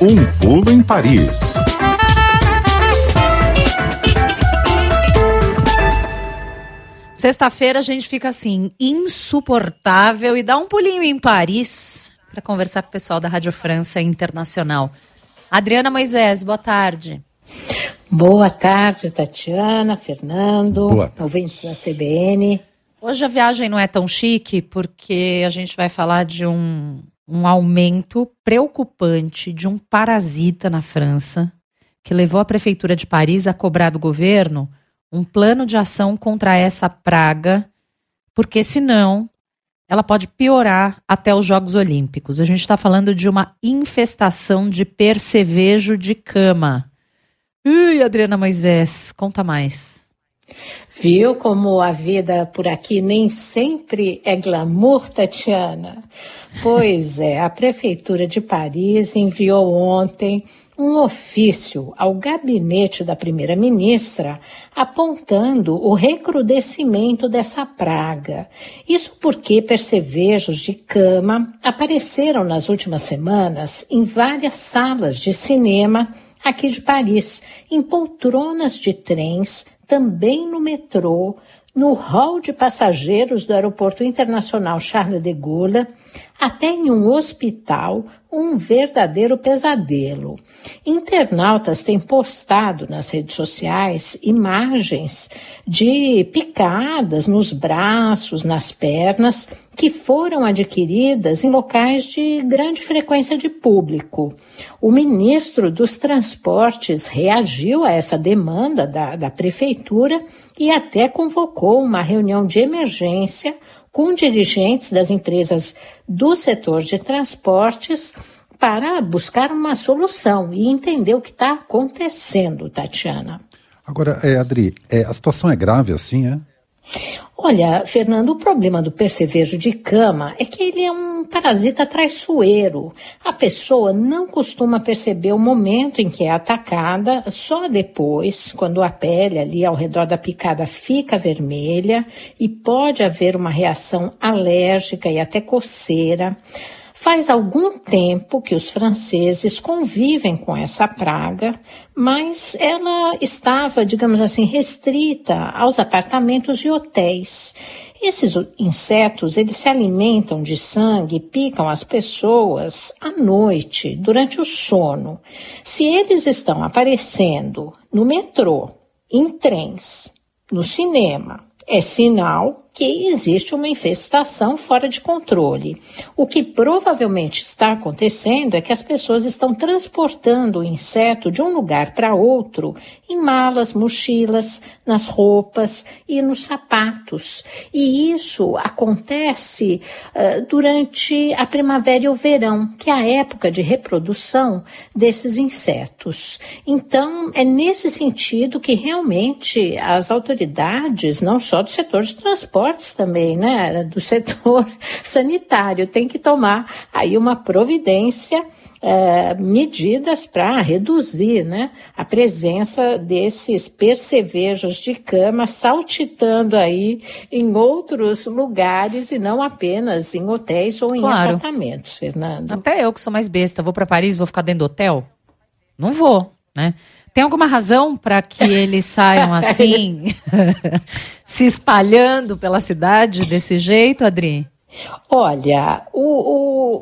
Um pulo em Paris. Sexta-feira a gente fica assim, insuportável e dá um pulinho em Paris para conversar com o pessoal da Rádio França Internacional. Adriana Moisés, boa tarde. Boa tarde, Tatiana, Fernando, Boa tarde. ouvintes da CBN. Hoje a viagem não é tão chique porque a gente vai falar de um, um aumento preocupante de um parasita na França que levou a prefeitura de Paris a cobrar do governo um plano de ação contra essa praga, porque senão ela pode piorar até os Jogos Olímpicos. A gente está falando de uma infestação de percevejo de cama. Ui, Adriana Moisés, conta mais. Viu como a vida por aqui nem sempre é glamour, Tatiana? Pois é, a Prefeitura de Paris enviou ontem um ofício ao gabinete da primeira-ministra apontando o recrudescimento dessa praga. Isso porque percevejos de cama apareceram nas últimas semanas em várias salas de cinema aqui de Paris, em poltronas de trens, também no metrô, no hall de passageiros do Aeroporto Internacional Charles de Gaulle, até em um hospital, um verdadeiro pesadelo. Internautas têm postado nas redes sociais imagens de picadas nos braços, nas pernas, que foram adquiridas em locais de grande frequência de público. O ministro dos Transportes reagiu a essa demanda da, da prefeitura e até convocou uma reunião de emergência com dirigentes das empresas do setor de transportes para buscar uma solução e entender o que está acontecendo, Tatiana. Agora, é, Adri, é, a situação é grave assim, é? Olha, Fernando, o problema do percevejo de cama é que ele é um parasita traiçoeiro. A pessoa não costuma perceber o momento em que é atacada, só depois, quando a pele ali ao redor da picada fica vermelha e pode haver uma reação alérgica e até coceira. Faz algum tempo que os franceses convivem com essa praga, mas ela estava, digamos assim, restrita aos apartamentos e hotéis. Esses insetos, eles se alimentam de sangue e picam as pessoas à noite, durante o sono. Se eles estão aparecendo no metrô, em trens, no cinema, é sinal que existe uma infestação fora de controle. O que provavelmente está acontecendo é que as pessoas estão transportando o inseto de um lugar para outro em malas, mochilas, nas roupas e nos sapatos. E isso acontece uh, durante a primavera e o verão, que é a época de reprodução desses insetos. Então, é nesse sentido que realmente as autoridades, não só do setor de transporte, também, né, do setor sanitário, tem que tomar aí uma providência, é, medidas para reduzir, né, a presença desses percevejos de cama saltitando aí em outros lugares e não apenas em hotéis ou em Claro. apartamentos, Fernando. Até eu que sou mais besta, vou para Paris, vou ficar dentro do hotel? Não vou, né? Tem alguma razão para que eles saiam assim, se espalhando pela cidade desse jeito, Adri? Olha, o, o-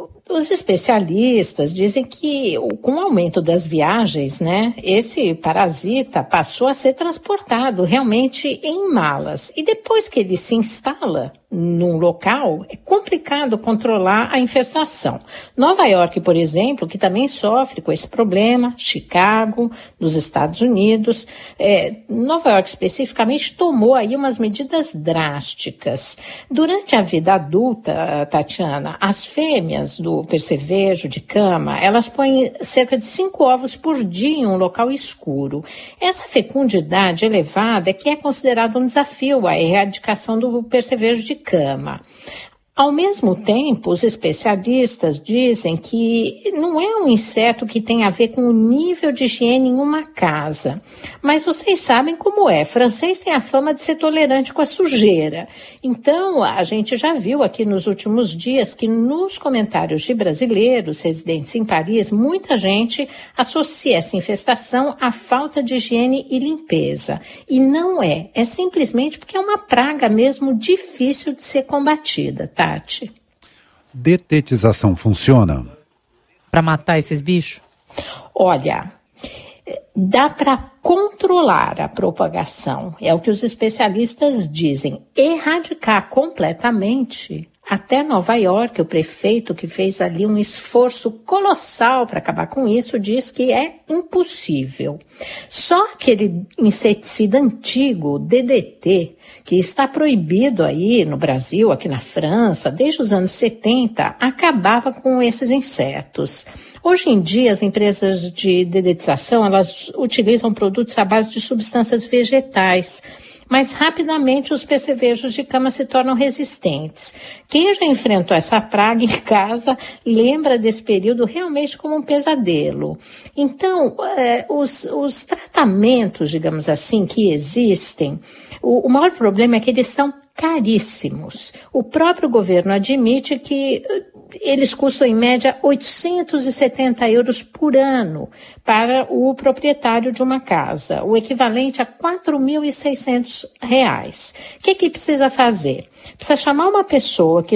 o- os especialistas dizem que com o aumento das viagens, né, esse parasita passou a ser transportado realmente em malas. E depois que ele se instala num local, é complicado controlar a infestação. Nova York, por exemplo, que também sofre com esse problema, Chicago, nos Estados Unidos, é, Nova York especificamente tomou aí umas medidas drásticas. Durante a vida adulta, Tatiana, as fêmeas do percevejo de cama, elas põem cerca de cinco ovos por dia em um local escuro. Essa fecundidade elevada é que é considerado um desafio à erradicação do percevejo de cama. Ao mesmo tempo, os especialistas dizem que não é um inseto que tem a ver com o nível de higiene em uma casa. Mas vocês sabem como é. Francês tem a fama de ser tolerante com a sujeira. Então, a gente já viu aqui nos últimos dias que nos comentários de brasileiros residentes em Paris, muita gente associa essa infestação à falta de higiene e limpeza. E não é. É simplesmente porque é uma praga mesmo difícil de ser combatida. Tá? Tati. Detetização funciona? Para matar esses bichos? Olha, dá para controlar a propagação, é o que os especialistas dizem. Erradicar completamente até Nova York, o prefeito que fez ali um esforço colossal para acabar com isso, diz que é impossível. Só aquele inseticida antigo, DDT, que está proibido aí no Brasil, aqui na França, desde os anos 70, acabava com esses insetos. Hoje em dia, as empresas de dedetização, elas utilizam produtos à base de substâncias vegetais mas rapidamente os percevejos de cama se tornam resistentes. Quem já enfrentou essa praga em casa lembra desse período realmente como um pesadelo. Então, é, os, os tratamentos, digamos assim, que existem, o, o maior problema é que eles são caríssimos. O próprio governo admite que eles custam em média 870 euros por ano para o proprietário de uma casa, o equivalente a 4.600 reais. O que, que precisa fazer? Precisa chamar uma pessoa que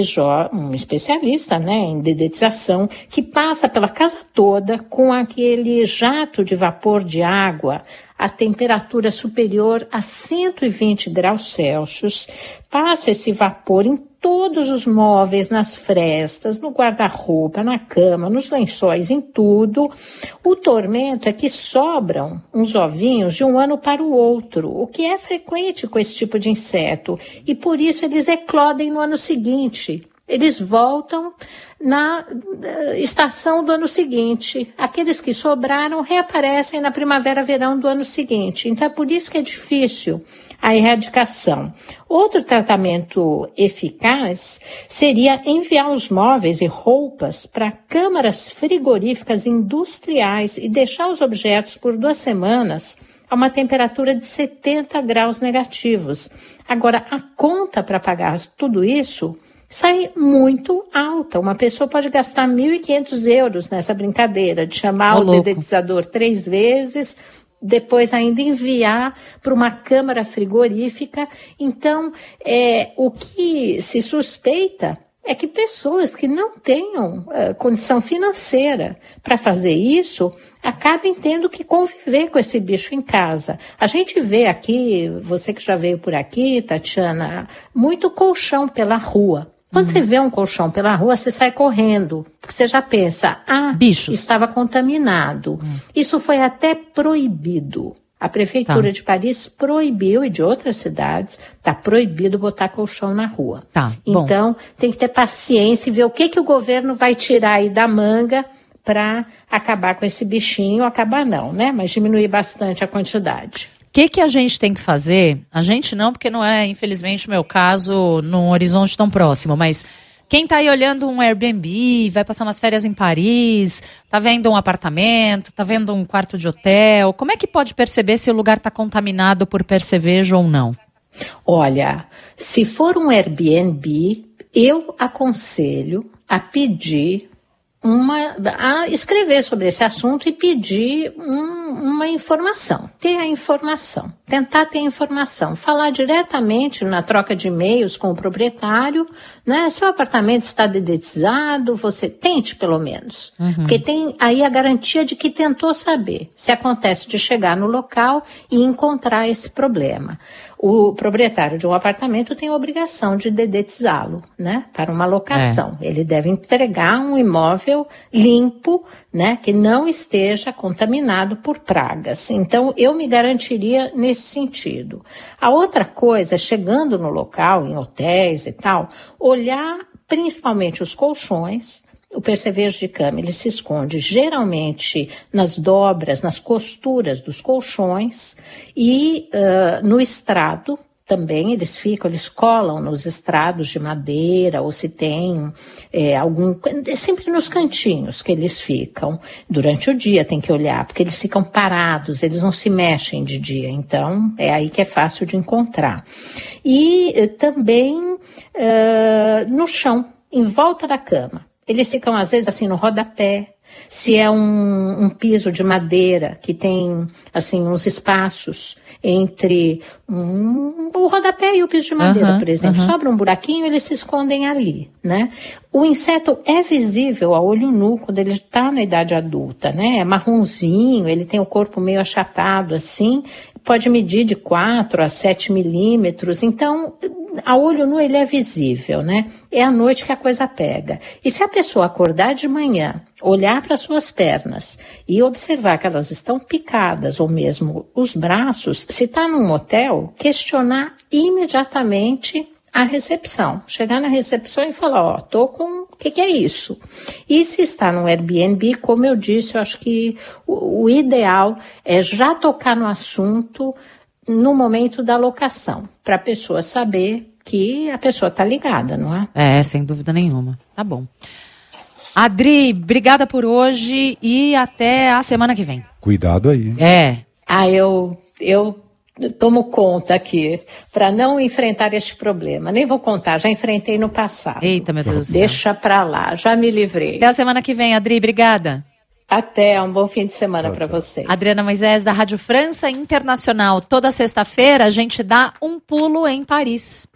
um especialista né, em dedetização, que passa pela casa toda com aquele jato de vapor de água a temperatura superior a 120 graus Celsius, passa esse vapor em todos os móveis, nas frestas, no guarda-roupa, na cama, nos lençóis, em tudo. O tormento é que sobram uns ovinhos de um ano para o outro, o que é frequente com esse tipo de inseto, e por isso eles eclodem no ano seguinte. Eles voltam na eh, estação do ano seguinte. Aqueles que sobraram reaparecem na primavera-verão do ano seguinte. Então é por isso que é difícil a erradicação. Outro tratamento eficaz seria enviar os móveis e roupas para câmaras frigoríficas industriais e deixar os objetos por duas semanas a uma temperatura de 70 graus negativos. Agora, a conta para pagar tudo isso sai muito alta. Uma pessoa pode gastar 1.500 euros nessa brincadeira de chamar o, o dedetizador três vezes, depois ainda enviar para uma câmara frigorífica. Então, é, o que se suspeita é que pessoas que não tenham uh, condição financeira para fazer isso acabem tendo que conviver com esse bicho em casa. A gente vê aqui, você que já veio por aqui, Tatiana, muito colchão pela rua. Quando uhum. você vê um colchão pela rua, você sai correndo, porque você já pensa, ah, Bichos. estava contaminado. Uhum. Isso foi até proibido. A prefeitura tá. de Paris proibiu e de outras cidades está proibido botar colchão na rua. Tá, então bom. tem que ter paciência e ver o que que o governo vai tirar aí da manga para acabar com esse bichinho, acabar não, né? Mas diminuir bastante a quantidade que, que a gente tem que fazer? A gente não, porque não é, infelizmente, o meu caso num horizonte tão próximo, mas quem está aí olhando um Airbnb, vai passar umas férias em Paris, está vendo um apartamento, está vendo um quarto de hotel, como é que pode perceber se o lugar está contaminado por percevejo ou não? Olha, se for um Airbnb, eu aconselho a pedir uma, a escrever sobre esse assunto e pedir um, uma informação, ter a informação, tentar ter informação, falar diretamente na troca de e-mails com o proprietário, né? Se o apartamento está dedetizado, você tente pelo menos, uhum. porque tem aí a garantia de que tentou saber se acontece de chegar no local e encontrar esse problema o proprietário de um apartamento tem a obrigação de dedetizá-lo, né, para uma locação. É. Ele deve entregar um imóvel limpo, né, que não esteja contaminado por pragas. Então, eu me garantiria nesse sentido. A outra coisa, chegando no local, em hotéis e tal, olhar principalmente os colchões, o percevejo de cama ele se esconde geralmente nas dobras, nas costuras dos colchões e uh, no estrado, também eles ficam, eles colam nos estrados de madeira, ou se tem é, algum. É sempre nos cantinhos que eles ficam. Durante o dia tem que olhar, porque eles ficam parados, eles não se mexem de dia. Então, é aí que é fácil de encontrar. E eh, também uh, no chão, em volta da cama. Eles ficam, às vezes, assim, no rodapé. Se é um, um piso de madeira que tem, assim, uns espaços entre um, o rodapé e o piso de madeira, uhum, por exemplo. Uhum. Sobra um buraquinho, eles se escondem ali, né? O inseto é visível a olho nu quando ele está na idade adulta, né? É marronzinho, ele tem o corpo meio achatado assim, pode medir de 4 a 7 milímetros, então a olho nu ele é visível, né? É à noite que a coisa pega. E se a pessoa acordar de manhã, olhar para suas pernas e observar que elas estão picadas ou mesmo os braços, se está num hotel, questionar imediatamente a recepção. Chegar na recepção e falar, ó, tô com, o que, que, é isso? E se está no Airbnb, como eu disse, eu acho que o, o ideal é já tocar no assunto no momento da locação, para a pessoa saber que a pessoa está ligada, não é? É, sem dúvida nenhuma. Tá bom. Adri, obrigada por hoje e até a semana que vem. Cuidado aí. É. Ah, eu, eu tomo conta aqui para não enfrentar este problema. Nem vou contar, já enfrentei no passado. Eita, meu Deus. Deixa para lá, já me livrei. Até a semana que vem, Adri, obrigada. Até, um bom fim de semana para vocês. Adriana Moisés, da Rádio França Internacional. Toda sexta-feira a gente dá um pulo em Paris.